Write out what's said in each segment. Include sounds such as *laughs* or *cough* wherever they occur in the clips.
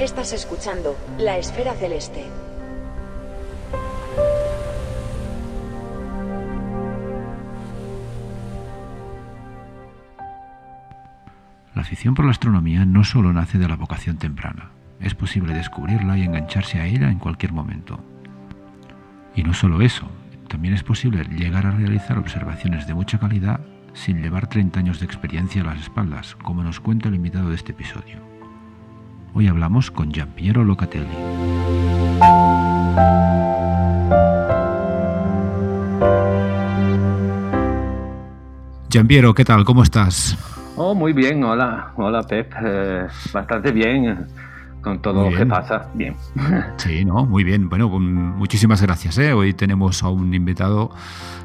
Estás escuchando La Esfera Celeste. La afición por la astronomía no solo nace de la vocación temprana, es posible descubrirla y engancharse a ella en cualquier momento. Y no solo eso, también es posible llegar a realizar observaciones de mucha calidad sin llevar 30 años de experiencia a las espaldas, como nos cuenta el invitado de este episodio. Hoy hablamos con Giampiero Locatelli. Giampiero, ¿qué tal? ¿Cómo estás? Oh, muy bien, hola, hola Pep, eh, bastante bien con todo lo que pasa, bien. *laughs* Sí, no, muy bien. Bueno, muchísimas gracias. ¿eh? Hoy tenemos a un invitado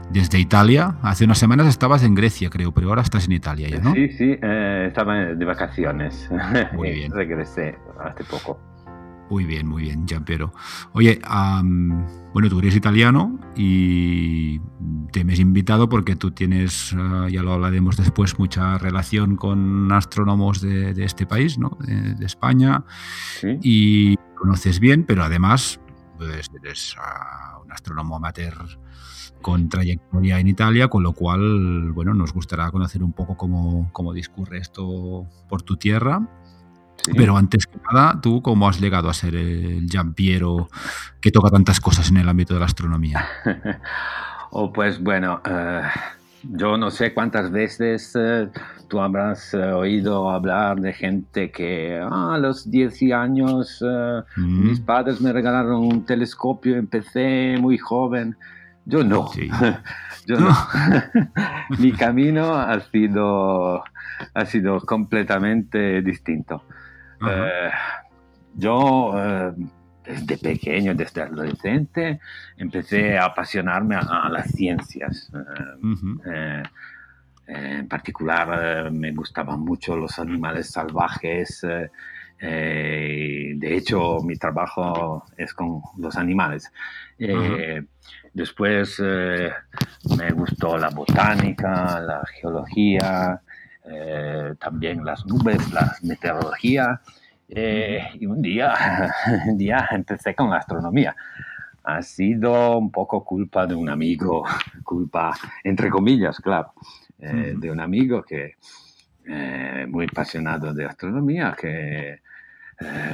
desde Italia. Hace unas semanas estabas en Grecia, creo, pero ahora estás en Italia ya, ¿no? Sí, sí, eh, estaba de vacaciones. Muy *laughs* bien. Regresé hace poco. Muy bien, muy bien, Giampiero. Oye, bueno, tú eres italiano y te me has invitado porque tú tienes, ah, ya lo hablaremos después, mucha relación con astrónomos de, este país, ¿no? De, España. Y conoces bien, pero además pues, eres ah, un astrónomo amateur con trayectoria en Italia, con lo cual, bueno, nos gustará conocer un poco cómo, cómo discurre esto por tu tierra pero antes que nada, ¿tú cómo has llegado a ser el Piero que toca tantas cosas en el ámbito de la astronomía? *laughs* oh, pues bueno, eh, yo no sé cuántas veces eh, tú habrás eh, oído hablar de gente que ah, a los 10 años mm. mis padres me regalaron un telescopio, empecé muy joven. Yo no. *laughs* Yo no. *laughs* Mi camino ha sido, ha sido completamente distinto. Eh, yo eh, desde pequeño, desde adolescente, empecé a apasionarme a, las ciencias. Eh, en particular me gustaban mucho los animales salvajes. de hecho, mi trabajo es con los animales. Después me gustó la botánica, la geología, eh, también las nubes, la meteorología. Eh, y un día, *laughs* un día empecé con la astronomía. Ha sido un poco culpa de un amigo, culpa entre comillas, claro, eh, de un amigo que muy apasionado de astronomía, que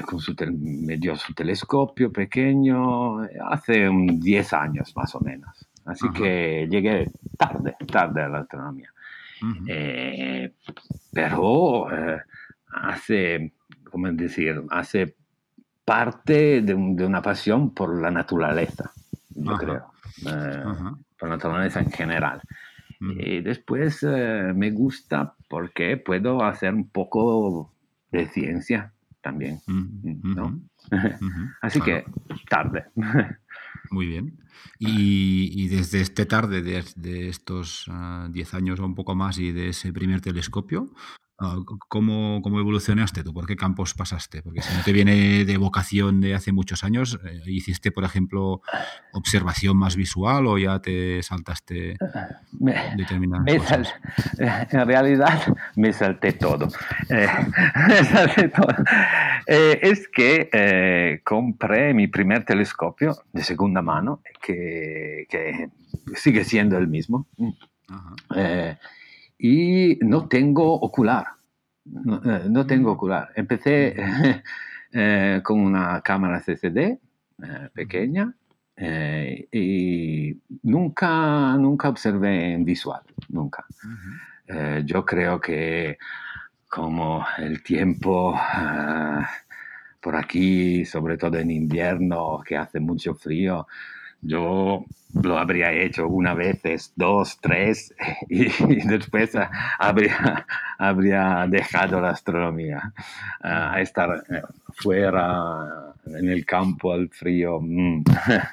con su me dio su telescopio pequeño hace un 10 años más o menos. Así que llegué tarde, tarde a la astronomía. Eh, pero eh, hace, ¿cómo decir? Hace parte de, una pasión por la naturaleza, yo creo, eh, por la naturaleza en general. Y después me gusta porque puedo hacer un poco de ciencia también, ¿no? *laughs* Así que tarde. *laughs* Muy bien. Y, desde este tarde, de, estos 10 ah, años o un poco más y de ese primer telescopio, ¿Cómo, ¿Cómo, evolucionaste tú? ¿Por qué campos pasaste? Porque si no te viene de vocación de hace muchos años, eh, ¿hiciste, por ejemplo, observación más visual o ya te saltaste *laughs* determinadas cosas? *laughs* en realidad me salté todo. *laughs* Eh, me salté todo. Eh, es que compré mi primer telescopio de segunda mano, que, que sigue siendo el mismo. Ajá y no tengo ocular. No, eh, tengo ocular. Empecé *laughs* eh, con una cámara CCD eh, pequeña y nunca, nunca observé en visual, nunca. yo creo que como el tiempo por aquí, sobre todo en invierno, que hace mucho frío, yo lo habría hecho una vez, dos, tres, *laughs* y, después habría, *laughs* habría dejado la astronomía. a estar eh, fuera en el campo al frío mm,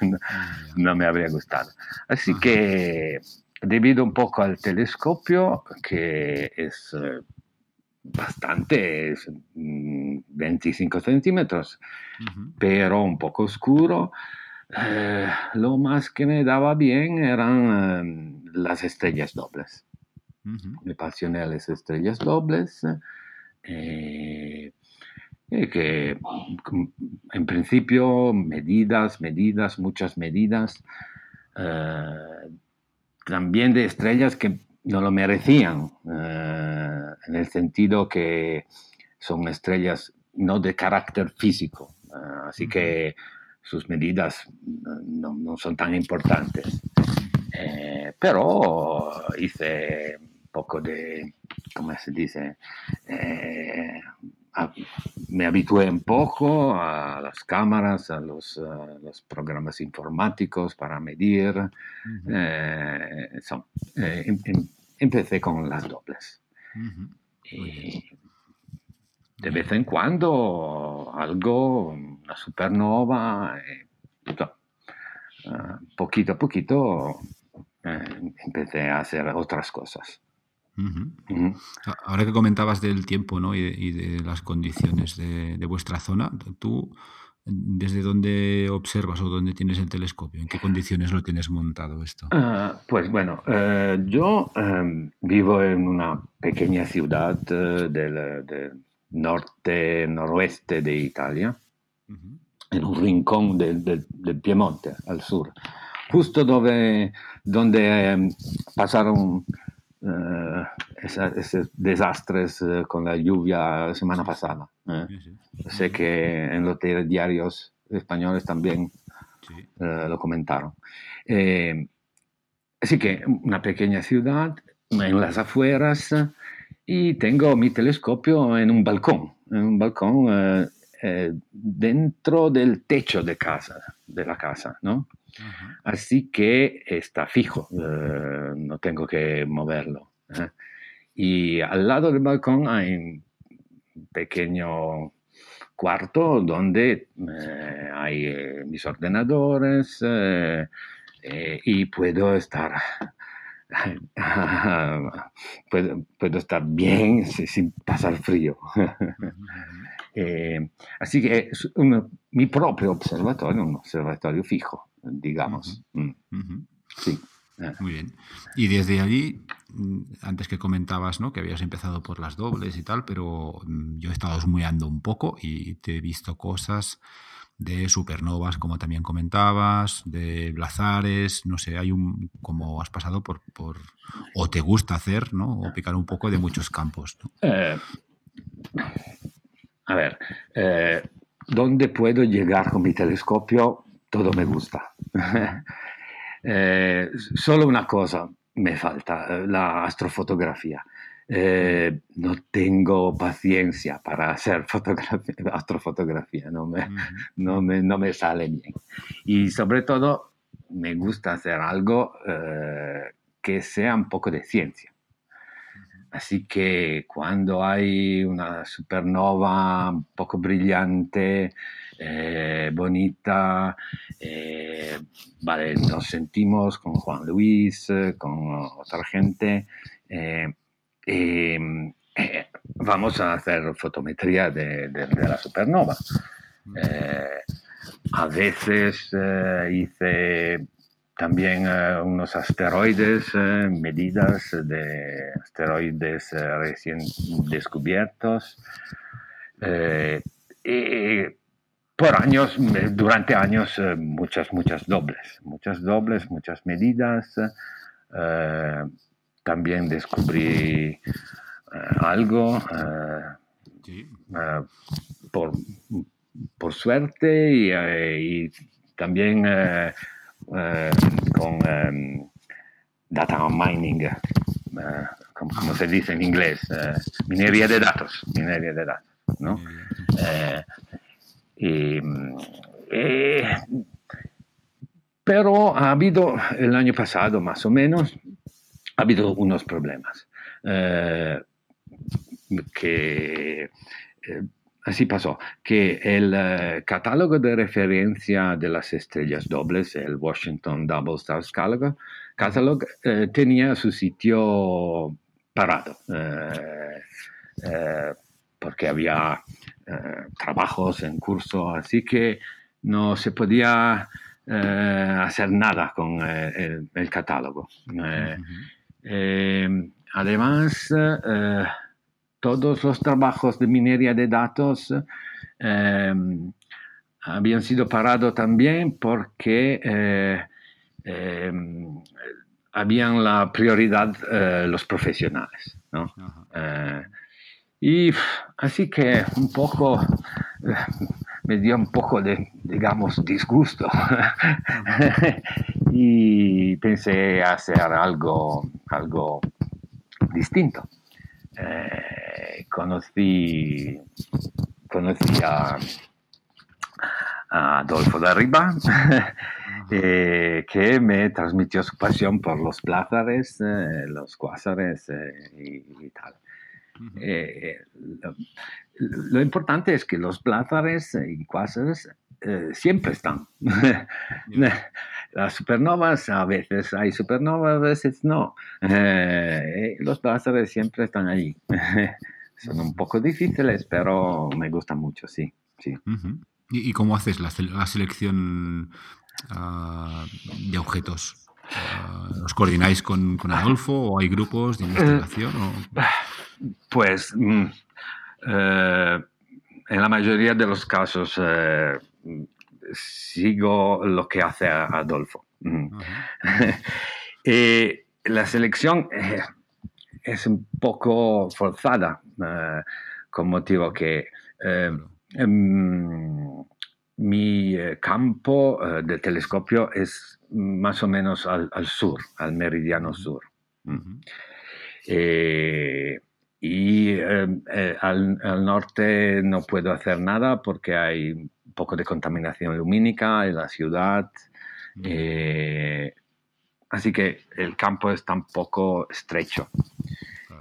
*laughs* no me habría gustado. Así que debido un poco al telescopio, que es eh, bastante, 25 mm, centímetros, pero un poco oscuro, eh, lo más que me daba bien eran em, las estrellas dobles. Me apasioné las estrellas dobles. Eh, que en principio medidas, medidas, muchas medidas, eh, también de estrellas que no lo merecían, eh, en el sentido que son estrellas no de carácter físico, eh, así que sus medidas no, no son tan importantes. pero hice un poco de, ¿cómo se dice? me habitué un poco a las cámaras, a los, programas informáticos para medir. Eh, eh, em, em, empecé con las dobles. De vez en cuando algo, una supernova, eh, poquito a poquito empecé a hacer otras cosas. Ahora que comentabas del tiempo ¿no? y, de, las condiciones de, vuestra zona, ¿tú desde dónde observas o dónde tienes el telescopio? ¿En qué condiciones lo tienes montado esto? Ah, pues bueno, eh, yo em, vivo en una pequeña ciudad eh, del, norte, noroeste de Italia, en un rincón del, del, Piemonte, al sur, justo donde, donde em, pasaron eh, esos desastres eh, con la lluvia la semana pasada. Eh. Sé que en los diarios españoles también lo comentaron. así que una pequeña ciudad en las afueras y tengo mi telescopio en un balcón, en un balcón dentro del techo de casa, de la casa, ¿no? Así que está fijo, eh, no tengo que moverlo. ¿eh? Y al lado del balcón hay un pequeño cuarto donde eh, hay mis ordenadores y puedo estar *laughs* puedo, estar bien sin pasar frío. *laughs* así que es mi propio observatorio, un observatorio fijo digamos. Mm. Sí. Eh. Muy bien. Y desde allí, mm, antes que comentabas ¿no? que habías empezado por las dobles y tal, pero mm, yo he estado esmueando un poco y te he visto cosas de supernovas, como también comentabas, de blazares, no sé, hay un, como has pasado por, por o te gusta hacer, ¿no? O picar un poco de muchos campos. Eh, a ver, eh, ¿dónde puedo llegar con mi telescopio? todo me gusta. *laughs* eh, solo una cosa me falta, la astrofotografía. Eh, no tengo paciencia para hacer *laughs* astrofotografía, no me, no, me, no me, sale bien. Y sobre todo me gusta hacer algo eh, que sea un poco de ciencia. Así que cuando hay una supernova un poco brillante, eh, bonita, eh, nos sentimos con Juan Luis, con otra gente, eh, vamos a hacer fotometría de, la supernova. a veces hice también unos asteroides, medidas de asteroides recién descubiertos. Por años, durante años, eh, muchas, muchas dobles, muchas dobles, muchas medidas. Eh, también descubrí eh, algo por, por, suerte y, también con data mining, como, se dice en inglés, minería de datos, minería de datos, ¿no? Eh, eh, pero ha habido el año pasado, más o menos, ha habido unos problemas. Eh, que así pasó, que el catálogo de referencia de las estrellas dobles, el Washington Double Stars Catalog, tenía su sitio parado porque había eh, trabajos en curso, así que no se podía eh, hacer nada con eh, el, catálogo. además, todos los trabajos de minería de datos habían sido parados también porque habían la prioridad los profesionales. ¿no? Y así que un poco me dio un poco de, digamos, disgusto. *laughs* y pensé hacer algo, algo distinto. Eh, conocí, conocí a, Adolfo Darriba, *laughs* eh, que me transmitió su pasión por los plázares, eh, los cuásares y, tal. Lo, importante es que los plázares y cuásares siempre están. *laughs* Las supernovas, a veces hay supernovas, a veces no. Eh, los plázares siempre están allí. *laughs* Son un poco difíciles, pero me gustan mucho, sí. sí. ¿Y, cómo haces la, selección ah, de objetos? Ah, ¿Os coordináis con, Adolfo o hay grupos de investigación? Pues mm, eh, en la mayoría de los casos eh, sigo lo que hace Adolfo. Eh, *laughs* la selección eh, es un poco forzada, con motivo que em, mi campo del telescopio es más o menos al, sur, al meridiano sur. Y em, al, norte no puedo hacer nada porque hay poco de contaminación lumínica en la ciudad. Eh, así que el campo es tan poco estrecho.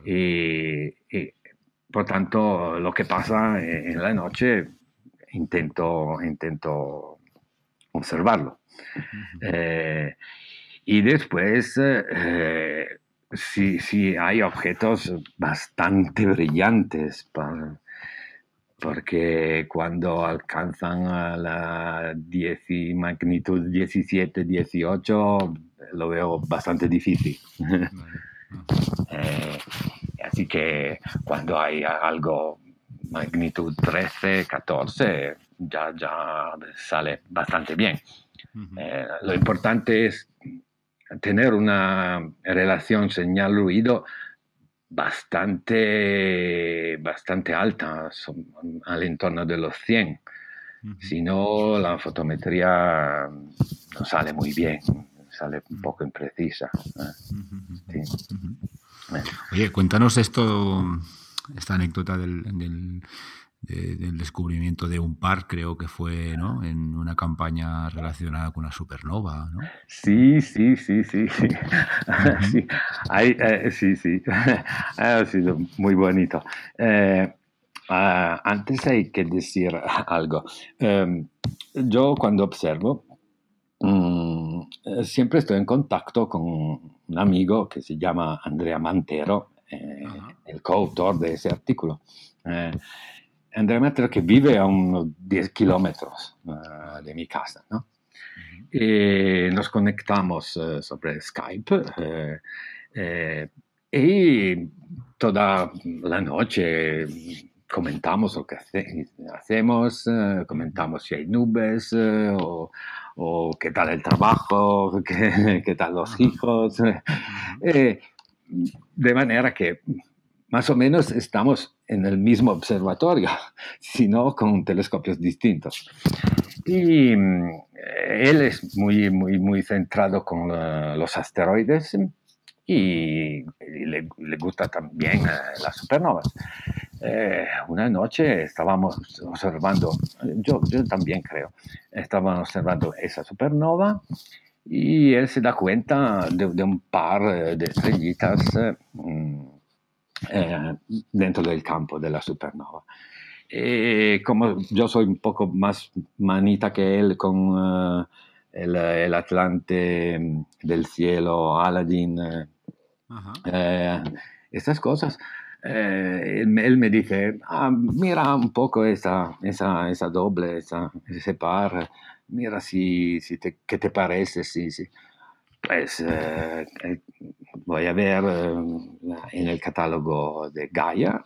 Y, por tanto, lo que pasa en la noche intento, intento observarlo. Eh, y después, eh, si, hay objetos bastante brillantes, para, porque cuando alcanzan a la 10 magnitud 17, 18, lo veo bastante difícil. *laughs* Eh, así que cuando hay algo magnitud 13, 14, ya, ya sale bastante bien. Eh, lo importante es tener una relación señal-ruido bastante, bastante alta, al entorno de los 100. Si no, la fotometría no sale muy bien, sale un poco imprecisa. ¿eh? Oye, cuéntanos esto, esta anécdota del del descubrimiento de un par, creo que fue ¿no? en una campaña relacionada con una supernova. ¿no? Sí, sí, sí, sí. *laughs* Sí, sí. Eh, sí, sí. *laughs* ha sido muy bonito. Eh, ah, antes hay que decir *laughs* algo. Em, yo cuando observo, eh, siempre estoy en contacto con un amigo que se llama Andrea Mantero, el coautor de ese artículo. Andrea Metro que vive a unos 10 kilómetros uh, de mi casa, ¿no? Y nos conectamos uh, sobre Skype eh, y toda la noche comentamos lo que hace, hacemos, comentamos si hay nubes o, o, qué tal el trabajo, *laughs* qué, qué tal los hijos. de manera que más o menos estamos en el mismo observatorio, *laughs* sino con telescopios distintos. Y mm, él es muy, muy, muy centrado con los asteroides y, le, gusta también eh, las supernovas. Eh, una noche estábamos observando, yo, yo también creo, estábamos observando esa supernova y él se da cuenta de, un par de estrellitas. Mm, eh, dentro del campo de la supernova. Y como yo soy un poco más manita que él con eh, el, Atlante mm, del cielo, Aladdin, eh, estas cosas, él, me dice, ah, mira un poco esa, esa, esa doble, esa, ese par, mira si, si te, qué te parece, sí, sí. Pues voy a ver en el catálogo de Gaia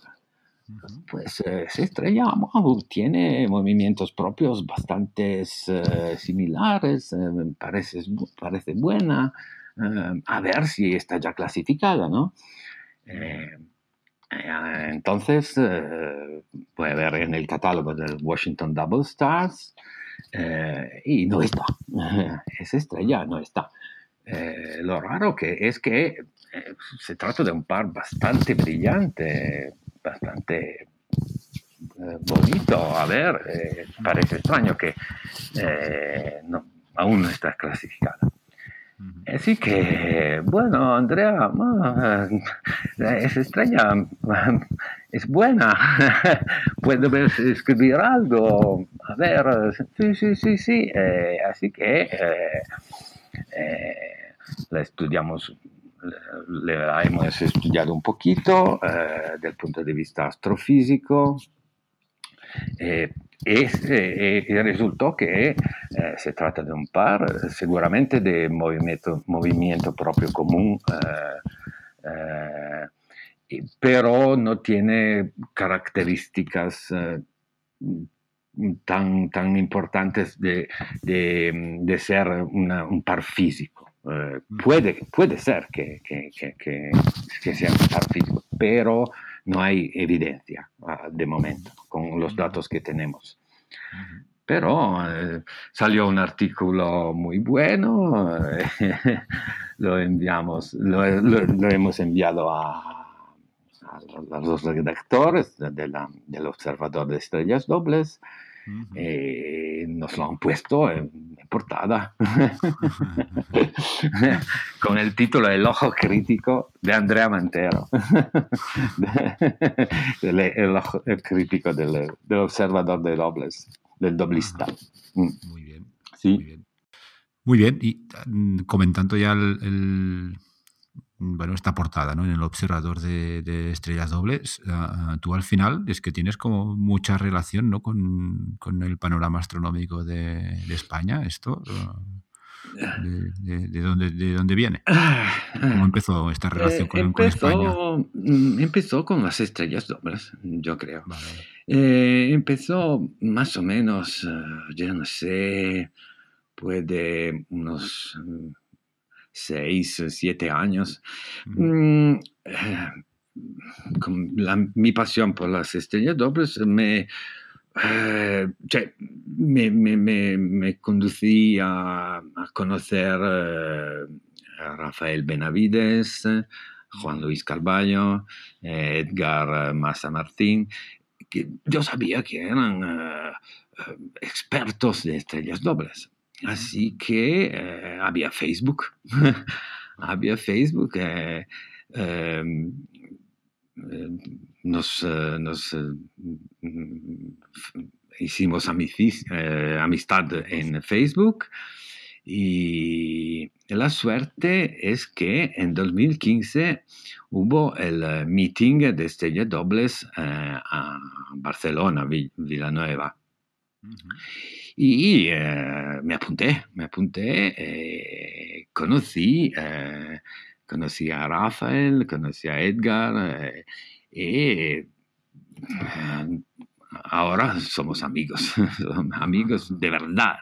pues esa estrella tiene movimientos propios bastante similares, parece, parece buena, a ver si está ya clasificada, ¿no? Entonces, eh, puede ver en el catálogo del Washington Double Stars eh, y no está. *laughs* Esa estrella no está. Lo raro que es que se trata de un par bastante brillante, bastante bonito. A ver, parece extraño que aún no está clasificada. Así que, bueno, Andrea, es extraña, es buena. *laughs* Puede escribir algo. A ver, sí, sí, sí, sí. Eh, así que eh, eh, la estudiamos, la hemos estudiado un poquito del punto de vista astrofísico. Y eh, resultó que eh, se trata de un par seguramente de movimiento, movimiento propio común, eh, pero no tiene características tan, tan importantes de, de, ser un par físico. puede, puede ser que, que, que, que, sea un par físico, pero no hay evidencia uh, de momento con los datos que tenemos. Pero eh, salió un artículo muy bueno, eh, *laughs* lo, enviamos, lo, lo, hemos enviado a, a, los redactores de del Observador de Estrellas Dobles y nos lo han puesto en, portada *laughs* con el título El ojo crítico de Andrea Mantero, *laughs* el, ojo crítico del, del, observador de dobles, del doblista. Mm. Muy bien. Sí. Muy bien. Muy bien. Y mm, comentando ya el bueno, esta portada, ¿no? En el observador de, estrellas dobles, ah, tú al final es que tienes como mucha relación, ¿no? Con, el panorama astronómico de, España, esto. Ah, de, dónde, ¿De dónde viene? ¿Cómo empezó esta relación con, España? Mm, empezó con las estrellas dobles, yo creo. Eh, empezó más o menos, ah, yo no sé, puede unos seis, siete años. Mm, eh, mi pasión por las estrellas dobles me, eh, me, conducía a, conocer eh, a Rafael Benavides, Juan Luis Carballo, Edgar Massa Martín, que yo sabía que eran expertos de estrellas dobles. Así que eh, había Facebook, *laughs* había Facebook. Eh, em, eh, nos, hicimos amistad en Facebook y la suerte es que en 2015 hubo el meeting de Estrella Dobles a Barcelona, Villanueva. Y eh, me apunté, me apunté, eh, conocí, eh, conocí a Rafael, conocí a Edgar y ahora somos amigos, *laughs* amigos de verdad,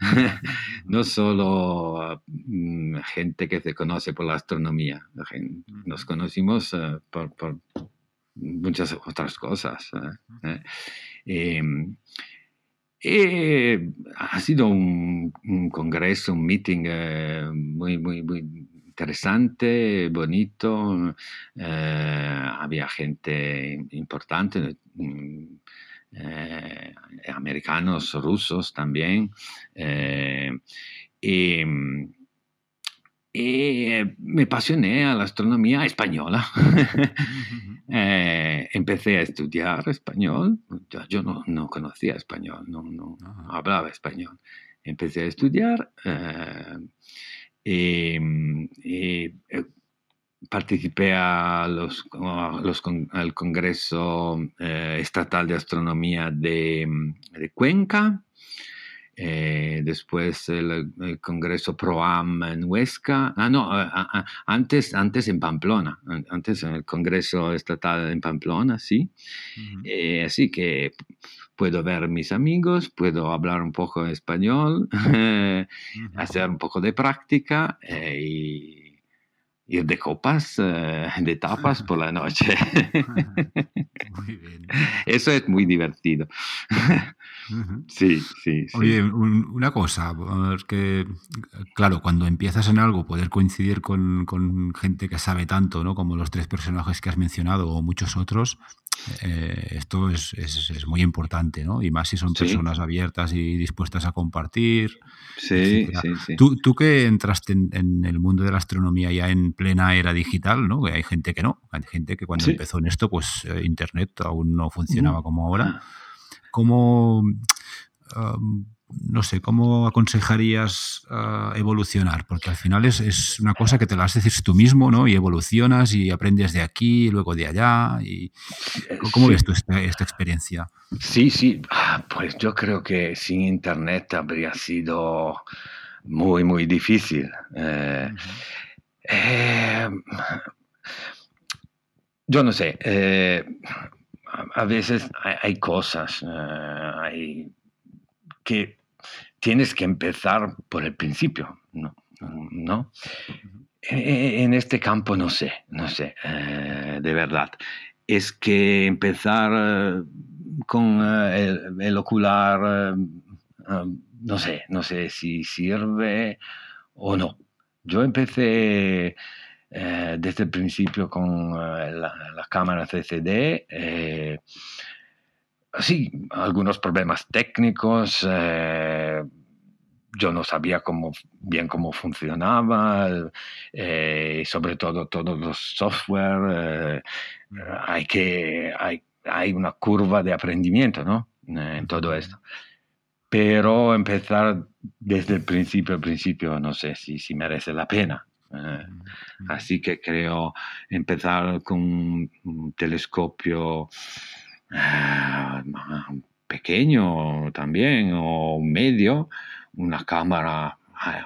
*laughs* no solo mm, gente que se conoce por la astronomía, nos conocimos por, por, muchas otras cosas. Y ha sido un, congreso, un meeting eh, muy, muy, muy interesante, bonito. Eh, había gente importante, mm, eh, americanos, rusos también. y y eh, me apasioné a la astronomía española. Eh, empecé a estudiar español. Yo, no, no, conocía español, no, no, hablaba español. Empecé a estudiar eh, y, participé a los, los, al Congreso Estatal de Astronomía de, de Cuenca eh, después el, Congreso ProAm en Huesca, ah, no, antes, antes en Pamplona, antes en el Congreso Estatal en Pamplona, sí. Eh, así que puedo ver mis amigos, puedo hablar un poco español, *laughs* hacer un poco de práctica eh, y ir de copas, de tapas por la noche. *laughs* muy bien. Eso es muy divertido. Sí, sí, sí. Oye, una cosa, que claro, cuando empiezas en algo, poder coincidir con, gente que sabe tanto, ¿no? Como los tres personajes que has mencionado o muchos otros, eh, esto es, muy importante, ¿no? Y más si son personas abiertas y dispuestas a compartir. Sí, sí, sí. Tú, tú que entraste en, el mundo de la astronomía ya en plena era digital, ¿no? Hay gente que no, hay gente que cuando empezó en esto, pues eh, Internet aún no funcionaba como ahora. Ah. ¿Cómo, no sé, cómo aconsejarías ah, evolucionar? Porque al final es, una cosa que te la haces tú mismo, ¿no? Y evolucionas y aprendes de aquí, luego de allá. Y, ¿Cómo ves tú esta, experiencia? Sí, sí, ah, pues yo creo que sin Internet habría sido muy, muy difícil. Eh, eh, yo no sé. Eh, a veces hay, cosas eh, que tienes que empezar por el principio, ¿no? ¿No? En este campo no sé, no sé, eh, de verdad. Es que empezar eh, con el, ocular, no sé, no sé si sirve o no. Yo empecé eh, desde el principio con eh, la, cámara CCD. Eh, sí, algunos problemas técnicos. yo no sabía cómo, bien cómo funcionaba, sobre todo todos los software. hay, que, hay, hay una curva de aprendimiento ¿no? en todo esto pero empezar desde el principio al principio no sé si, si merece la pena. Eh, así que creo empezar con un telescopio eh, pequeño también o medio, una cámara. Eh,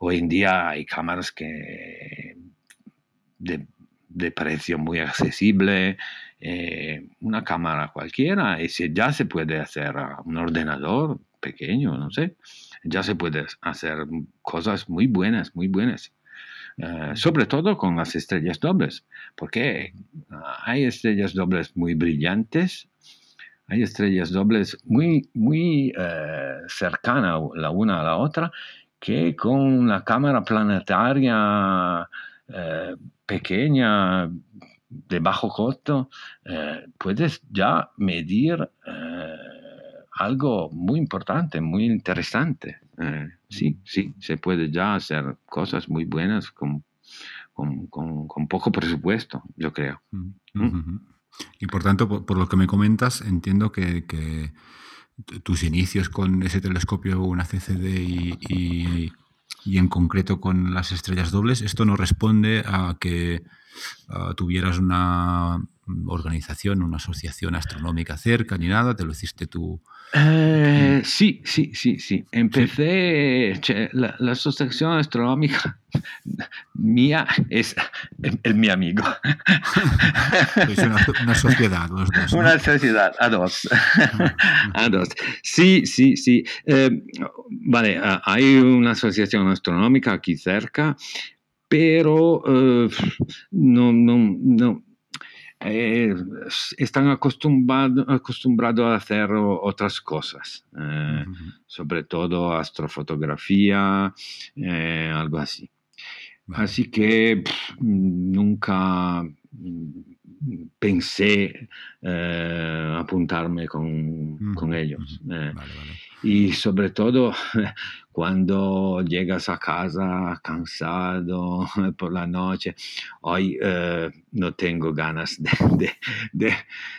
hoy en día hay cámaras que de, precio muy accesible, una cámara cualquiera, y si ya se puede hacer un ordenador pequeño, no sé, ya se puede hacer cosas muy buenas, muy buenas. Eh, sobre todo con las estrellas dobles, porque hay estrellas dobles muy brillantes, hay estrellas dobles muy, muy eh, cercanas la una a la otra, que con la cámara planetaria eh, pequeña, de bajo costo, puedes ya medir algo muy importante, muy interesante. Sí, sí, se puede ya hacer cosas muy buenas con, con, poco presupuesto, yo creo. ¿Mm? Y por tanto, por, lo que me comentas, entiendo que, tus inicios con ese telescopio, una CCD y, y, en concreto con las estrellas dobles, esto no responde a que tuvieras una organización, una asociación astronómica cerca ni nada, te lo hiciste tú eh, sí, sí, sí, sí. Empecé, la, asociación astronómica *laughs* mía es el, mi amigo. *laughs* Es una, sociedad, los dos. Una sociedad, a dos. *laughs* a dos. Sí, sí, sí. Eh, vale, hay una asociación astronómica aquí cerca, pero eh, no, no, no eh, están acostumbrados a hacer otras cosas, eh, sobre todo astrofotografía, eh, algo así. Así que nunca mm, pensé apuntarme con, ellos. Y sobre todo *laughs* cuando llegas a casa cansado *laughs* por la noche, hoy eh, no tengo ganas de,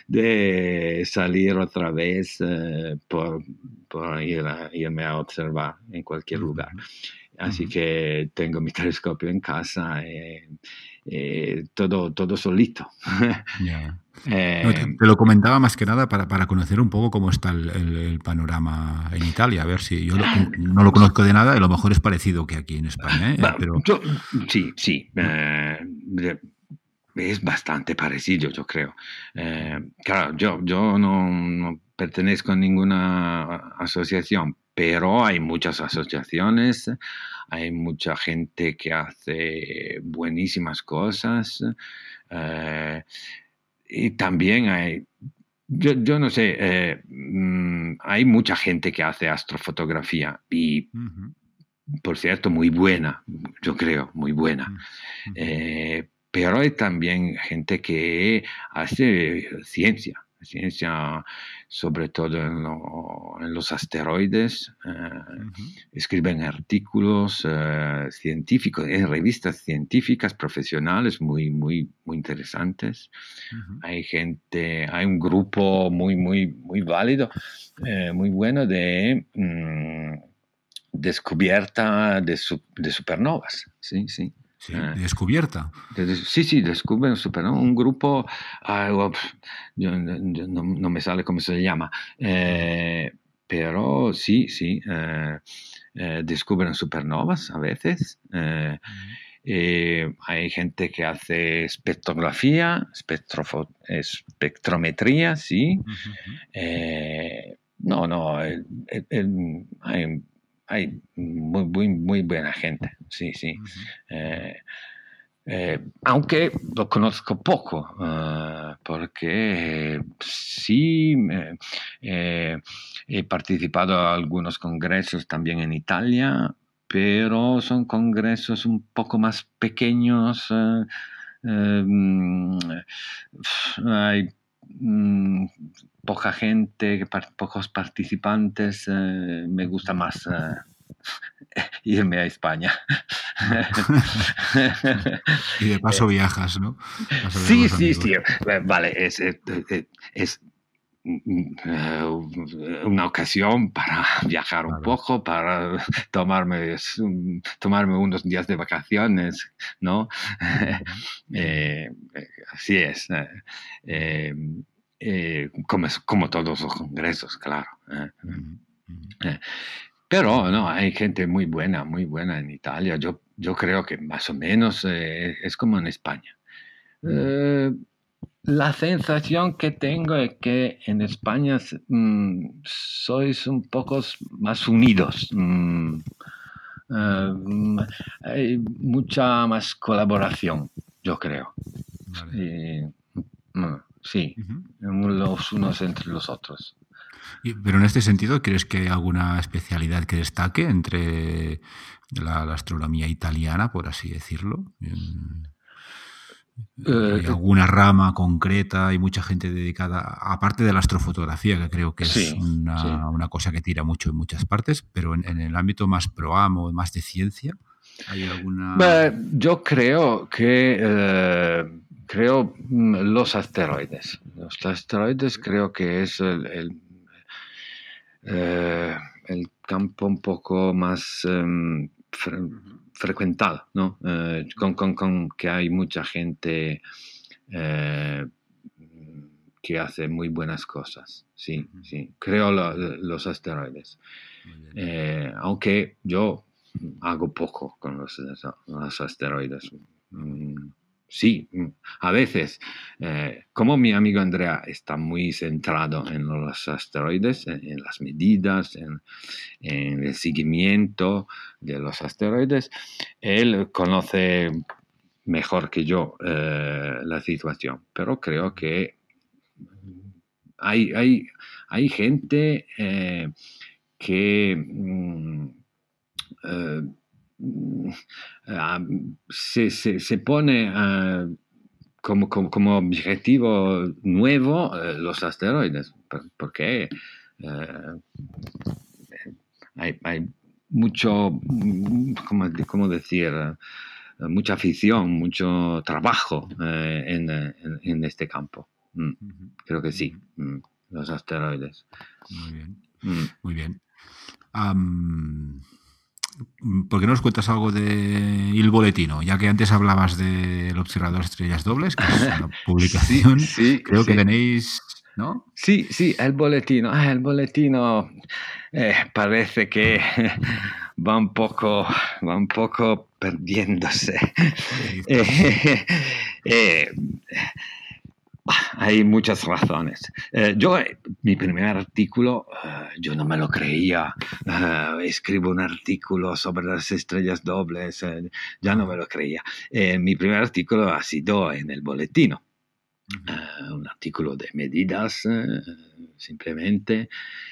de, salir otra vez eh, por, por ir irme a observar en cualquier lugar. Así que tengo mi *laughs* telescopio en casa y, todo, todo solito. *laughs* te, lo comentaba más que nada para, para conocer un poco cómo está el, panorama en Italia, a ver si yo no lo conozco de nada, a lo mejor es parecido que aquí en España. Pero... sí, sí es bastante parecido, yo creo. Eh, claro, yo, yo no, pertenezco a ninguna asociación, pero hay muchas asociaciones, hay mucha gente que hace buenísimas cosas eh, y también hay, yo, no sé, eh, mm, hay mucha gente que hace astrofotografía y... Por cierto, muy buena, yo creo, muy buena. Pero hay también gente que hace ciencia, ciencia sobre todo en, los asteroides, eh, escriben artículos eh, científicos en revistas científicas profesionales muy, muy, muy interesantes. Hay gente, hay un grupo muy, muy, muy válido, eh, muy bueno de... Mm, descubierta de, de supernovas, sí, sí. Sí, eh, descubierta. sí, sí, descubren super, un grupo, no, me sale cómo se llama, eh, pero sí, sí, eh, descubren supernovas a veces. hay gente que hace espectrografía, espectrometría, sí. no, no, hay, hay muy, muy, muy buena gente, sí, sí. Eh, eh, aunque lo conozco poco, eh, porque sí he participado en algunos congresos también en Italia, pero son congresos un poco más pequeños. Mm, hay mm, poca gente, pocos participantes, eh, me gusta más eh, *laughs* irme a España. *laughs* y de paso viajas, ¿no? Sí, sí, sí. Vale, es, es, una ocasión para *laughs* viajar un poco, para *laughs* tomarme, tomarme unos días de vacaciones, ¿no? *laughs* Eh, así es. Eh, como, como, todos los congresos, claro. ¿eh? Eh, pero no, hay gente muy buena, muy buena en Italia. Yo, yo creo que más o menos es como en España. La sensación que tengo es que en España mm, sois un poco más unidos. Mm, hay mucha más colaboración, yo creo. Mm, Sí, los unos entre los otros. pero en este sentido, ¿crees que hay alguna especialidad que destaque entre la, astronomía italiana, por así decirlo? Eh, ¿Hay alguna rama concreta? Hay mucha gente dedicada, aparte de la astrofotografía, que creo que es una, cosa que tira mucho en muchas partes, pero en, el ámbito más proamo, más de ciencia, ¿hay alguna...? yo creo que... Eh, creo mm, los asteroides. Los asteroides creo que es el, eh, campo un poco más em, frecuentado, ¿no? Eh, con, que hay mucha gente eh, que hace muy buenas cosas. Sí, sí. Creo los asteroides. aunque yo hago poco con los, los asteroides. Mm, sí, mm, a veces, eh, como mi amigo Andrea está muy centrado en los asteroides, en, las medidas, en, el seguimiento de los asteroides, él conoce mejor que yo eh, la situación, pero creo que hay, hay, hay gente eh, que... Mm, Mm, ah, se, se, pone ah, como, como, objetivo nuevo eh, los asteroides, porque eh, hay, hay, mucho, mm, ¿cómo, decir? mucha afición, mucho trabajo eh, en, en, este campo. Mm, creo que sí, los asteroides. Muy bien. Muy bien. ¿Por qué no nos cuentas algo de Il Boletino? Ya que antes hablabas del Observador Estrellas Dobles, que es una *laughs* publicación. Sí, Creo sí. que tenéis, ¿no? Sí, sí, el boletino. Ah, el boletino eh, parece que *laughs* va un poco, va un poco perdiéndose. *laughs* Eh, eh, hay muchas razones. Eh, yo, mi primer artículo, eh, yo no me lo creía. Eh, escribo un artículo sobre las estrellas dobles, eh, ya no me lo creía. Eh, mi primer artículo ha sido en el boletino. Un artículo de medidas, simplemente,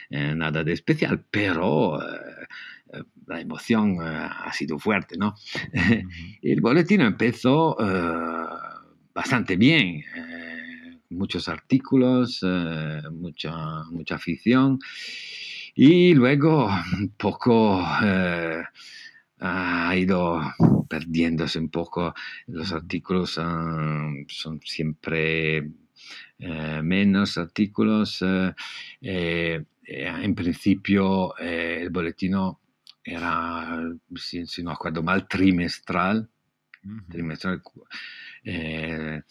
nada de especial, pero la emoción ha sido fuerte, ¿no? *laughs* El boletín empezó bastante bien, muchos artículos, eh, mucha, mucha afición, y luego un poco eh, ha ido perdiéndose un poco, los artículos son siempre eh, menos artículos. en principio el boletino era, si, si no acuerdo mal, trimestral, trimestral eh,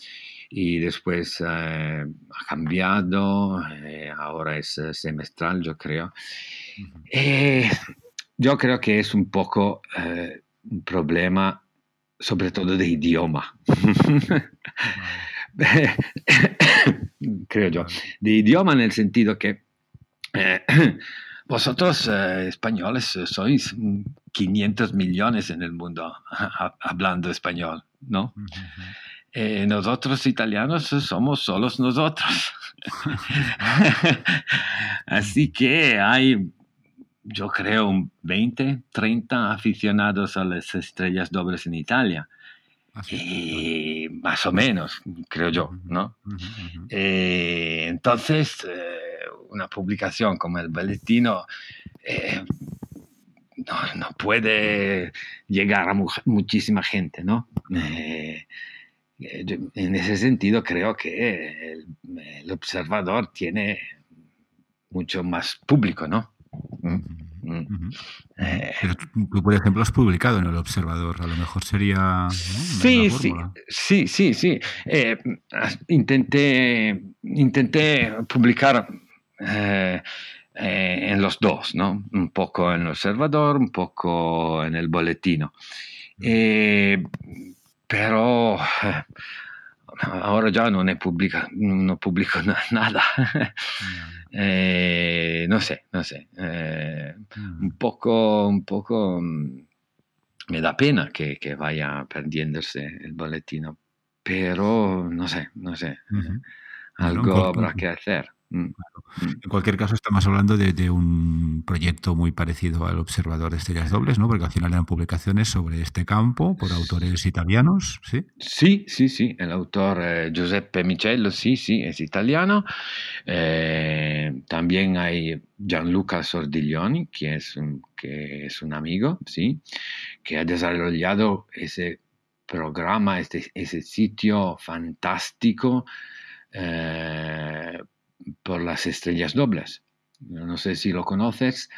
y después eh, ha cambiado, eh, ahora es semestral, yo creo. Yo creo que es un poco un problema, sobre todo de idioma. *laughs* creo yo. De idioma en el sentido que vosotros eh, españoles eh, sois mm, 500 millones en el mundo *laughs* ha- hablando español, ¿no? Eh, nosotros italianos somos solos nosotros. *laughs* Así que hay, yo creo, un 20, 30 aficionados a las estrellas dobles en Italia. Y más o menos, creo yo, ¿no? Eh, entonces, eh, una publicación como el Boletino eh, no, no puede llegar a mu- muchísima gente, ¿no? Eh, eh, en ese sentido, creo que el, el observador tiene mucho más público, ¿no? Mm, mm. Eh, Pero tú, tú, por ejemplo, has publicado en El Observador. A lo mejor sería. ¿no? Sí, sí, sí, sí, sí. Eh, intenté, intenté publicar eh, eh, en los dos, ¿no? Un poco en el observador, un poco en el boletino. Eh, pero *laughs* ahora ya no, ne publica, no publico na- nada. *laughs* Eh, no sé, no sé. Eh, un poco, un poco mm, me da pena que, que vaya perdiéndose el boletino, pero no sé, no sé. Ujú. Algo Bueno, habrá que hacer. Mm. En cualquier caso, estamos hablando de, de un proyecto muy parecido al Observador de Estrellas Dobles, ¿no? Porque al final eran publicaciones sobre este campo por autores italianos, ¿sí? Sí, sí, sí, el autor eh, Giuseppe Micello, sí, sí, es italiano. Eh, también hay Gianluca Sordiglioni, que es, un, que es un amigo, sí, que ha desarrollado ese programa, este, ese sitio fantástico eh, por las estrellas dobles. No sé si lo conoces,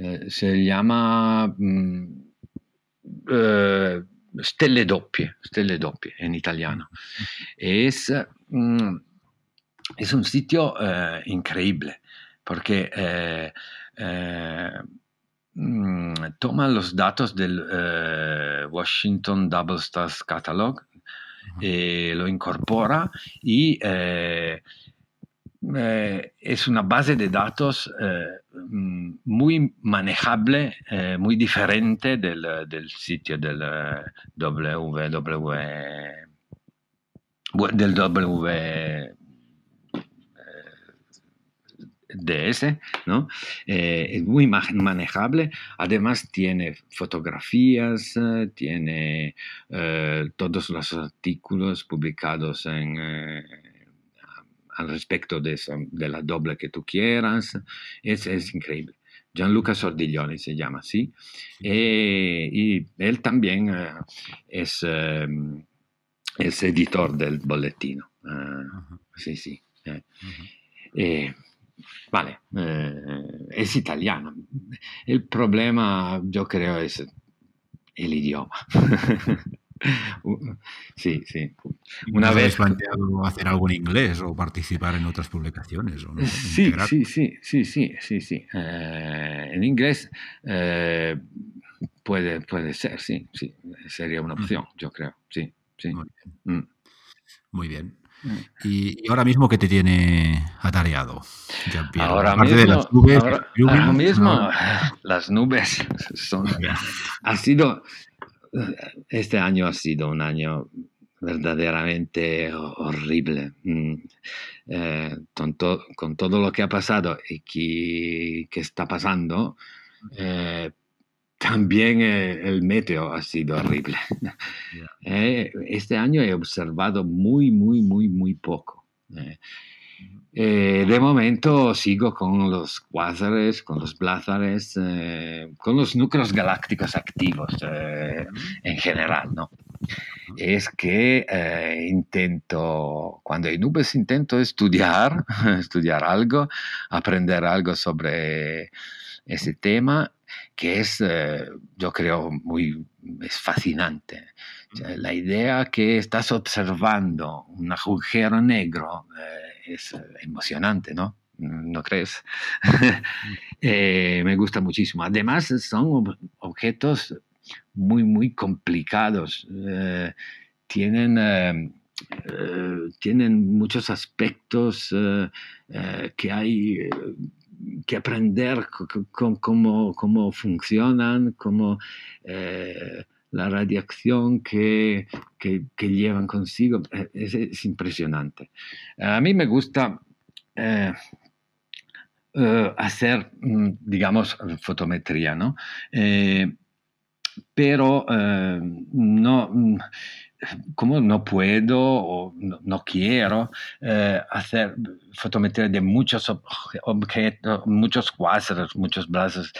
eh, se llama mm, eh, Stelle Doppie, Stelle Doppie en italiano. Es, mm, es un sitio eh, increíble porque mm, toma los datos del Washington Double Stars Catalog eh, lo incorpora y eh, es una base de datos eh, mm, muy manejable, eh, muy diferente del, del sitio del www, bu- del W eh, DS, ¿no? Es muy ma- manejable, además tiene fotografías, tiene todos los artículos publicados en, al respecto de, eso- de la doble que tú quieras, es, es increíble. Gianluca Sordiglioni se llama así, Eh, y él también eh, es, eh, es editor del boletino. Ajá, sí, sí. eh. vale, es italiano. el problema, yo creo, es el idioma. *laughs* sí, sí. Una vez planteado hacer algo en inglés o participar en otras publicaciones. ¿o no? Sí, sí, sí, sí, sí, sí, sí. Eh, en inglés eh, puede, puede ser, sí, sí. Sería una opción, yo creo. Sí, sí. Muy bien. Mm. Mm. ¿Y, ahora mismo qué te tiene atareado? Ahora mismo, de las *laughs* nubes, ahora mismo las nubes son... Ha sido este año ha sido un año verdaderamente horrible. Mm, eh, con, todo lo que ha pasado y que, está pasando, eh, también eh, el meteo ha sido horrible. *laughs* este año he observado muy, muy, muy, muy poco. Eh, de momento sigo con los cuásares, con los blázares, eh, con los núcleos galácticos activos eh, en general, ¿no? Es que intento, cuando hay nubes, intento estudiar, *laughs* estudiar algo, aprender algo sobre ese tema, que es, yo creo, muy es fascinante. la idea que estás observando un agujero negro es eh, emocionante, ¿no? ¿No crees? *laughs* Eh, me gusta muchísimo. Además, son objetos muy, muy complicados. Eh, tienen, tienen muchos aspectos que hay que aprender cómo, cómo funcionan, cómo la radiación que, llevan consigo eh, es, impresionante. A mí me gusta eh, eh, hacer, mm, digamos, fotometría, ¿no? pero no, mm, como no puedo o no, quiero hacer fotometría de muchos objetos, muchos cuásares, muchos brazos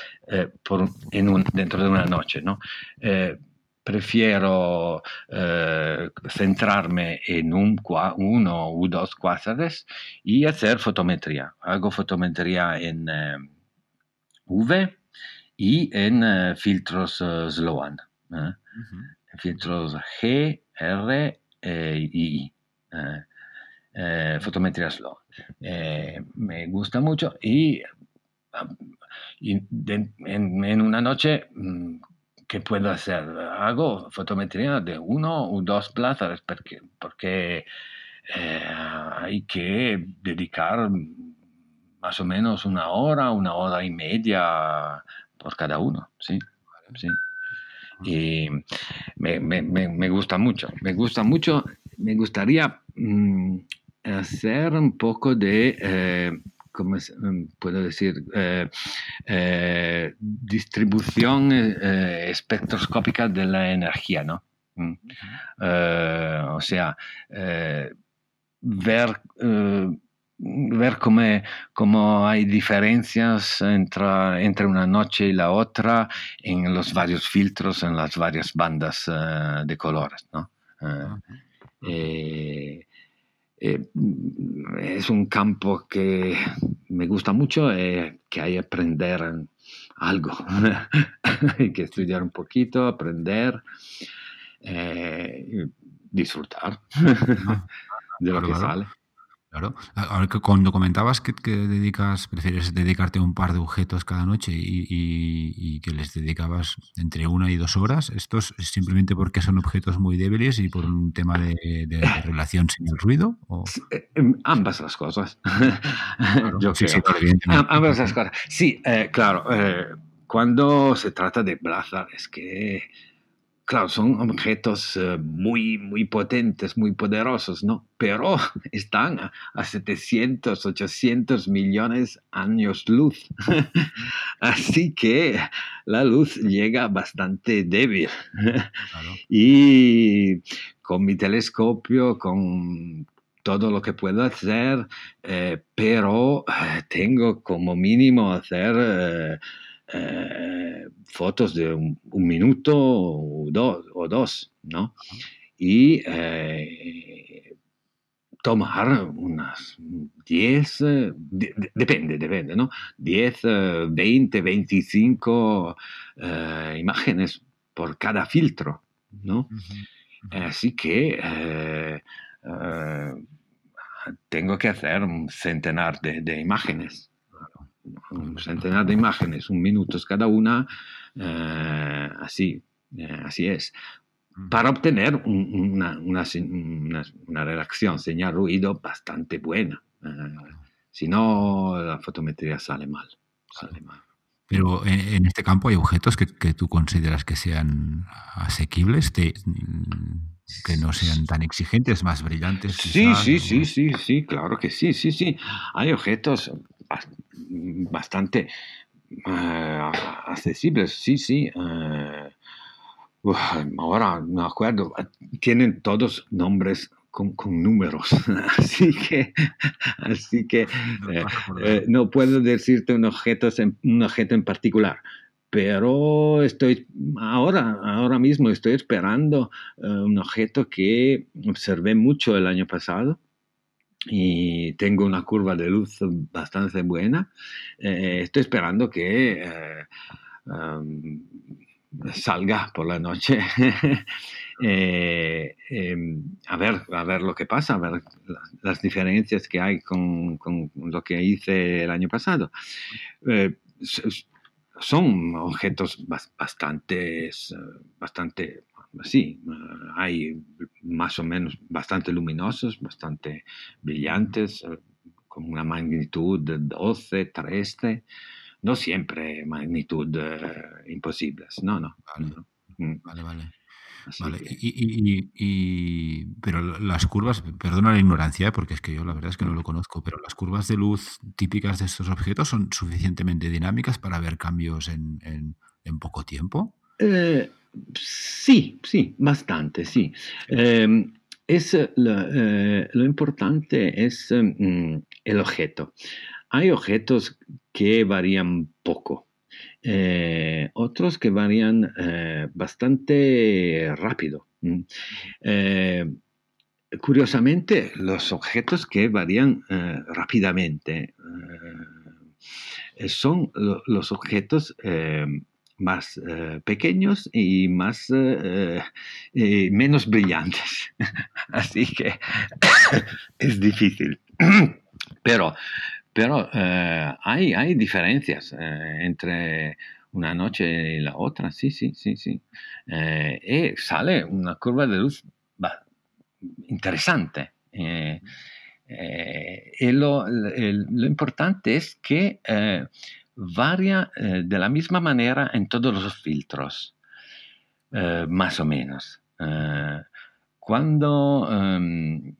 en dentro de una noche, ¿no? Prefiero eh, centrarme en un, uno o dos cuásares y hacer fotometría. Hago fotometría en eh, V y en eh, filtros Sloan. Filtros G, R y I. fotometría Sloan. me gusta mucho y, en, una noche mm, ¿qué puedo hacer? Hago fotometría de uno o dos plazas porque, porque eh, hay que dedicar más o menos una hora, una hora y media por cada uno, ¿sí? sí. Y me, me, me, gusta mucho, me gusta mucho, me gustaría mm, hacer un poco de... Eh, ¿cómo mm, puedo decir? Eh, eh, distribución eh, espectroscópica de la energía, ¿no? Mm. o sea, ver, ver cómo, hay diferencias entre, entre, una noche y la otra en los varios filtros, en las varias bandas de colores, ¿no? Eh, es un campo que me gusta mucho eh, que hay que aprender algo. *laughs* hay que estudiar un poquito, aprender, eh, disfrutar *laughs* de lo que sale. Claro. Ahora que cuando comentabas que, dedicas, prefieres dedicarte a un par de objetos cada noche y, que les dedicabas entre una y dos horas, ¿esto es simplemente porque son objetos muy débiles y por un tema de, relación sin el ruido? Eh, em, ambas las cosas. *laughs* sí, sí, ambas las cosas. Sí, eh, claro. Eh, cuando se trata de Blazar es que claro, son objetos eh, muy, muy potentes, muy poderosos, ¿no? Pero *laughs* están a, 700, 800 millones años luz. *laughs* Así que la luz llega bastante débil. *laughs* Y con mi telescopio, con todo lo que puedo hacer, eh, pero eh, tengo como mínimo hacer eh, fotos de un, minuto o dos, o dos, ¿no? Y eh, tomar unas 10, eh, depende, depende, ¿no? 10, 20, 25 imágenes por cada filtro, ¿no? Así que eh, tengo que hacer un centenar de, imágenes. Un centenar de imágenes, un minuto cada una, así, así es para obtener una, una, una, redacción señal-ruido bastante buena. Eh, si no, la fotometría sale mal. Sale mal. Pero en, este campo hay objetos que, que, tú consideras que sean asequibles, que no sean tan exigentes, más brillantes. sí, sí, sí, sí, sí, claro que sí, sí, sí. Hay objetos bastante uh, accesibles, sí, sí. Uh, ahora me acuerdo, tienen todos nombres con, números, *laughs* así que, así que eh, eh, no puedo decirte un objeto, en, un objeto en particular, pero estoy ahora, ahora mismo estoy esperando eh, un objeto que observé mucho el año pasado y tengo una curva de luz bastante buena. estoy esperando que salga por la noche *laughs* eh, em, a, ver, lo que pasa, a ver las diferencias que hay con, con lo que hice el año pasado. Eh, son objetos bastante, bastante, sí, hay más o menos bastante luminosos, bastante brillantes, eh, con una magnitud de 12, 13 no siempre magnitud eh, imposibles, no, no. Vale, mm. vale. vale. Y, pero las curvas, perdona la ignorancia, ¿eh? porque es que yo la verdad es que no lo conozco, pero las curvas de luz típicas de estos objetos son suficientemente dinámicas para ver cambios en, poco tiempo. Eh, sí, sí, bastante, sí. Em, es, lo importante es mm, el objeto. Hay objetos que varían poco, eh, otros que varían eh, bastante rápido. Eh, curiosamente, los objetos que varían rápidamente son los objetos más pequeños y más menos brillantes. *laughs* Así que *coughs* es difícil. *coughs* Pero pero eh, hay, hay diferencias eh, entre una noche y la otra, sí, sí, sí, sí. Eh, y sale una curva de luz interesante. y lo, lo, importante es que varía de la misma manera en todos los filtros, más o menos. cuando em,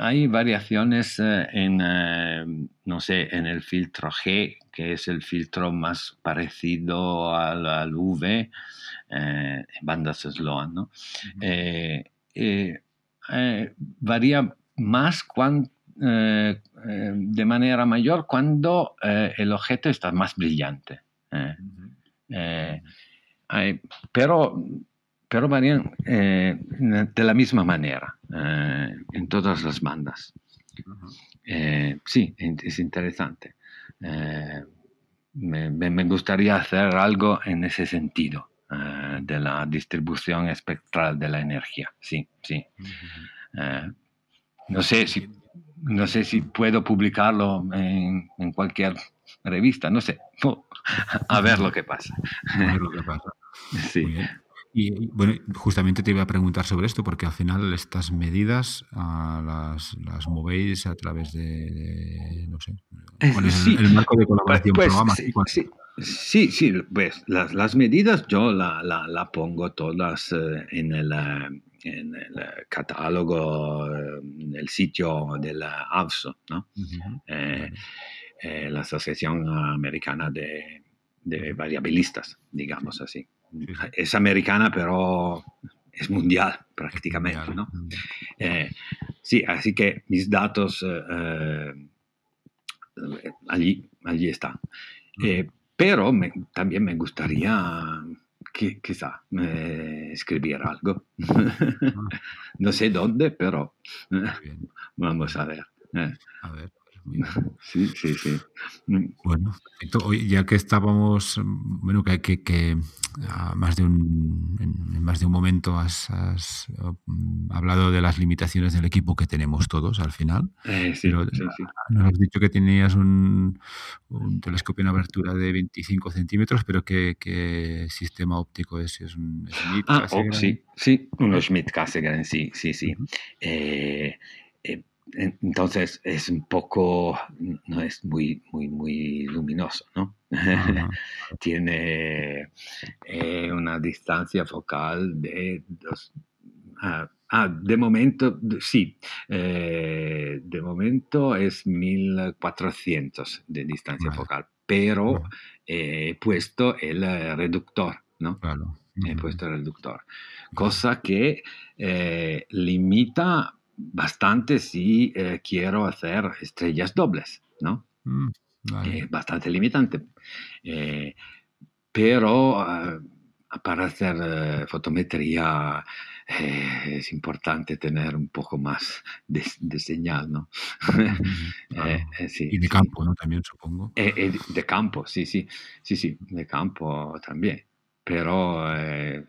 hay variaciones eh, en, eh, no sé, en el filtro G, que es el filtro más parecido al, al V, eh, bandas Sloan, ¿no? varía más de manera mayor cuando el objeto está más brillante. pero pero varían eh, de la misma manera eh, en todas las bandas. Eh, sí, es interesante. Me, gustaría hacer algo en ese sentido de la distribución espectral de la energía. Sí, sí. no sé si no sé si puedo publicarlo en, cualquier revista, no sé. A ver lo que pasa. A ver lo que pasa. *laughs* Sí. Y bueno, justamente te iba a preguntar sobre esto, porque al final estas medidas ah, las, las, movéis a través de, no sé, el, marco de colaboración pues, sí, sí, pues las, las medidas yo la, la, la, pongo todas eh, en el, eh, en el catálogo, en el sitio de la AVSO, ¿no? Eh, la Asociación Americana de, de Variabilistas, digamos así. Es americana, pero es mundial prácticamente, ¿no? Eh, sí, así que mis datos eh, eh, allí, allí están. pero también me gustaría quizá escribir algo. no sé dónde, pero vamos a ver. A ver. Sí, sí, sí. Mm. Bueno, ya que estábamos, bueno, que, que, que más de un, en más de un momento has, mm, hablado de las limitaciones del equipo que tenemos todos al final. Eh, sí, pero nos has dicho que tenías un, telescopio en abertura de 25 centímetros, pero ¿qué, sistema óptico es? ¿Es un Schmidt? Ah, oh, sí, sí, un Schmidt Cassegrain, sí, sí, sí. Entonces es un poco, no es muy, muy, muy luminoso, ¿no? *laughs* Tiene eh, una distancia focal de dos... Ah, ah de momento, sí, eh, de momento es 1400 de distancia focal, pero he puesto el reductor, ¿no? He puesto el reductor, cosa que eh, limita bastante si eh, quiero hacer estrellas dobles, ¿no? Mm, es bastante limitante. Eh, pero eh, para hacer fotometría es importante tener un poco más de, señal, ¿no? *laughs* y de campo, ¿no? También supongo. de campo, sí, sí, sí, sí, de campo también. Pero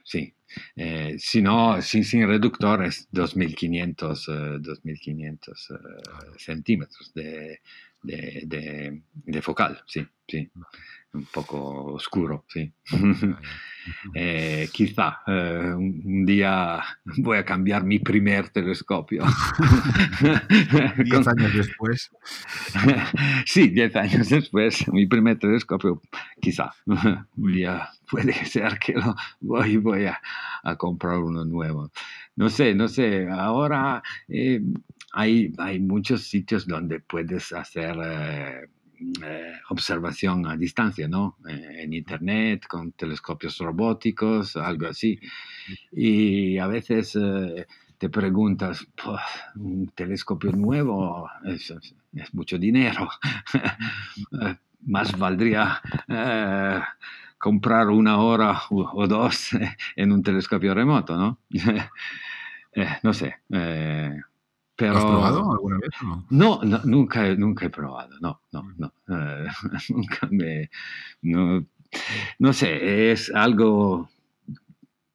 sí, eh, si no, sin, sin reductor es 2500, 2500 eh, eh, centímetros de, de, de, focal, sí, sí. Un poco oscuro, sí. *laughs* Eh, quizá eh, un día voy a cambiar mi primer telescopio. *laughs* diez años después. *laughs* sí, diez años después, mi primer telescopio, quizá. Un día puede ser que lo voy, voy a, a comprar uno nuevo. No sé, no sé. Ahora eh, hay, hay muchos sitios donde puedes hacer eh, observación a distancia, ¿no? Eh, en Internet, con telescopios robóticos, algo así. Y a veces eh, te preguntas, un telescopio nuevo es, mucho dinero. *laughs* Más valdría comprar una hora o dos en un telescopio remoto, ¿no? *laughs* no sé. ¿Lo has probado alguna vez no? No, nunca, nunca he probado, no, no, mm. no. *laughs* Nunca me... No, sé, es algo,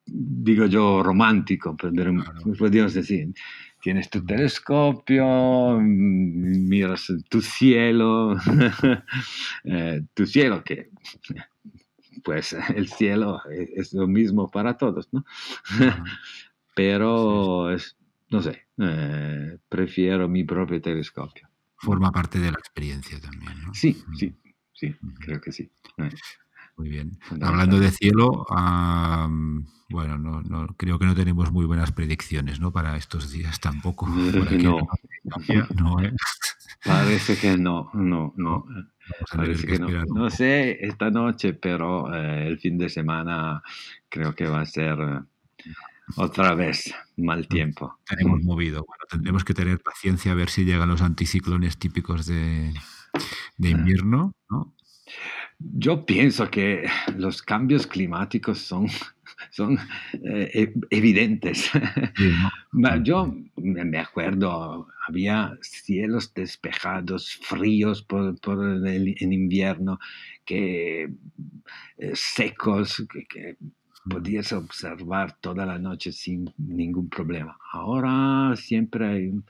digo yo, romántico, podríamos decir. Tienes tu telescopio, miras tu cielo, *laughs* eh, tu cielo que pues el cielo es, lo mismo para todos, ¿no? *laughs* Pero es, no sé, eh, prefiero mi propio telescopio. Forma parte de la experiencia también, ¿no? Sí, sí, sí, creo que sí. Eh. Muy bien. Hablando de cielo, bueno, no, creo que no tenemos muy buenas predicciones, ¿no? Para estos días tampoco. no. ¿eh? Parece que no, no, no. Parece que no. no. sé esta noche, pero el fin de semana creo que va a ser otra vez, mal tiempo. Tenemos movido. Bueno, tendremos que tener paciencia a ver si llegan los anticiclones típicos de, de invierno, ¿no? Yo pienso que los cambios climáticos son, son eh, e, evidentes. *laughs* Yo me acuerdo, había cielos despejados, fríos por, por el, en invierno, que eh, secos, que podías observar toda la noche sin ningún problema. Ahora siempre hay un,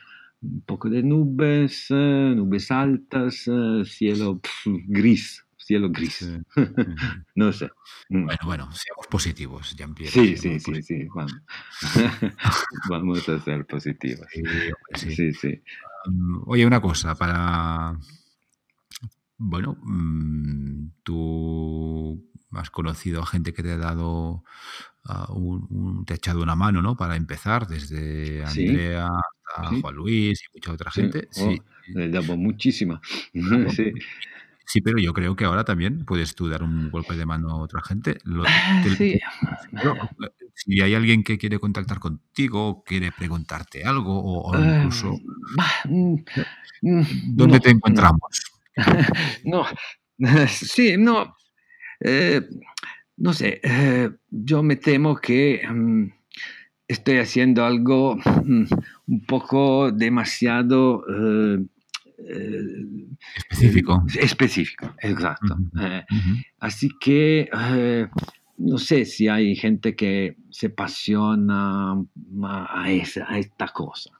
poco de nubes, eh, nubes altas, eh, cielo gris, cielo gris. *laughs* no sé. Mm. Bueno, bueno, seamos positivos, Jean-Pierre. Sí, sí, sí, sí, vamos. *laughs* *laughs* vamos a ser positivos. Sí, sí. Um, oye, una cosa, para... Bueno, mm, tú has conocido a gente que te ha dado uh, un, te ha echado una mano, ¿no? Para empezar, desde Andrea hasta Juan Luis y mucha otra gente. Sí, oh, le damos muchísima. *laughs* sí. Sí, pero yo creo que ahora también puedes tú dar un golpe de mano a otra gente. Ah, *laughs* sí. si hay alguien que quiere contactar contigo, quiere preguntarte algo o, ah, incluso... Mm, ¿Dónde te encontramos? no, *laughs* *laughs* sí, no, eh, no sé, eh, yo me temo que mm, estoy haciendo algo mm, un poco demasiado... Eh, específico. específico, exacto. Así que no sé si hay gente que se apasiona a, esa, a esta cosa.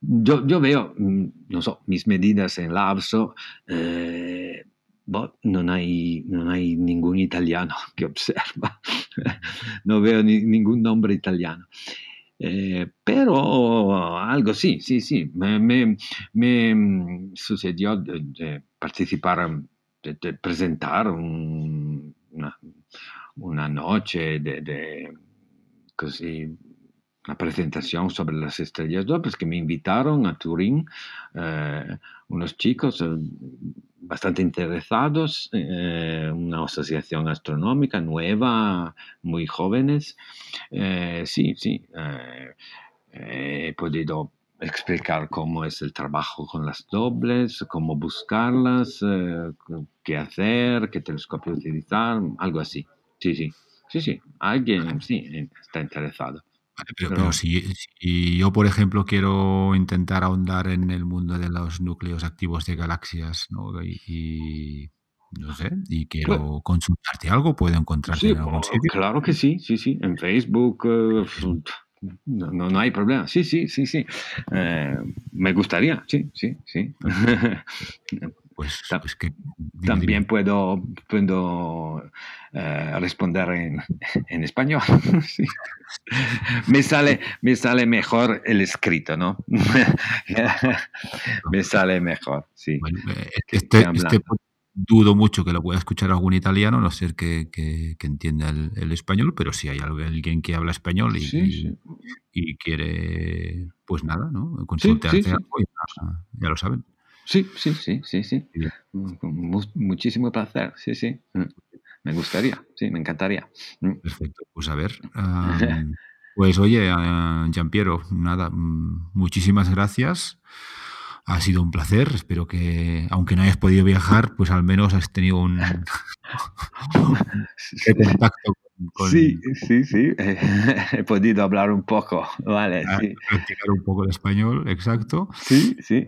Yo, yo, veo, mm, no so, mis medidas en Lapso, eh, no, hay, no hay ningún italiano *laughs* que observa, no veo ningún nombre italiano. Eh, pero algo sí, sí, sí, me, me, mm, sucedió de, participar, de, presentar una, una, noche de, de così una presentación sobre las estrellas dobles que me invitaron a Turín, eh, unos chicos eh, bastante interesados, eh, una asociación astronómica nueva, muy jóvenes. sí, sí, he podido explicar cómo es el trabajo con las dobles, cómo buscarlas, qué hacer, qué telescopio utilizar, algo así. Sí, sí, sí, sí, alguien sí está interesado. Pero, si, yo, por ejemplo, quiero intentar ahondar en el mundo de los núcleos activos de galaxias, ¿no? Y, no sé, y pues quiero consultarte algo, puedo encontrarte en algún sitio. Claro que sí, sí, sí, en Facebook. Eh, no, no, hay problema. Sí, sí, sí, sí. Eh, me gustaría, sí, sí, sí. *laughs* Pues, pues que, también puedo, puedo eh, responder en, *laughs* en español. *laughs* me, sale, me sale mejor el escrito, ¿no? *laughs* me sale mejor, sí. Eh, este, este dudo mucho que lo pueda escuchar algún italiano, no ser que, que, entienda el, español, pero si hay alguien que habla español y, y, quiere, pues nada, ¿no? Consultarse algo, ya lo saben. Sí, sí, sí, sí, sí. muchísimo placer, sí, sí. Mm. Me gustaría, sí, me encantaría. Mm. Perfecto, pues a ver. *laughs* pues oye, Jean Piero, nada, mm, muchísimas gracias. Ha sido un placer. Espero que, aunque no hayas podido viajar, pues al menos has tenido un, *laughs* contacto con, Sí, sí, sí. *laughs* He podido hablar un poco, vale. Ah, sí. Practicar un poco el español, exacto. Sí, sí.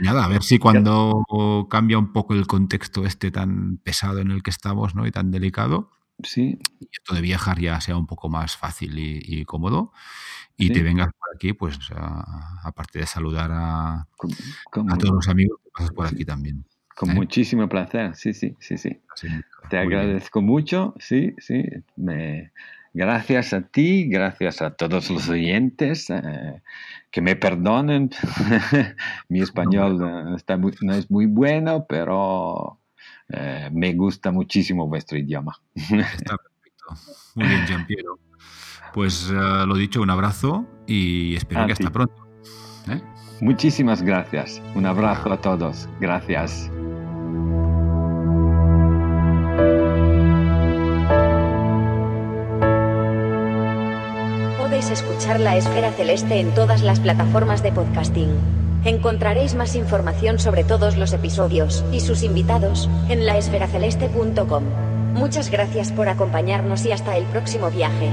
Nada, a ver si cuando cambia un poco el contexto este tan pesado en el que estamos, ¿no? Y tan delicado, sí. esto de viajar ya sea un poco más fácil y, cómodo. Y te vengas por aquí, pues aparte de saludar a, todos los amigos que pasas por aquí también. Con ¿eh? muchísimo placer, sí, sí, sí, sí. te agradezco mucho, sí, sí. Me, Gracias a ti, gracias a todos los oyentes, eh, que me perdonen. *laughs* Mi español eh, está no es muy bueno, pero eh, me gusta muchísimo vuestro idioma. *laughs* Está perfecto. Muy bien. Pues lo dicho, un abrazo y espero que hasta pronto. Muchísimas gracias. Un abrazo a todos. Gracias. Escuchar La Esfera Celeste en todas las plataformas de podcasting. Encontraréis más información sobre todos los episodios y sus invitados en laesferaceleste.com. Muchas gracias por acompañarnos y hasta el próximo viaje.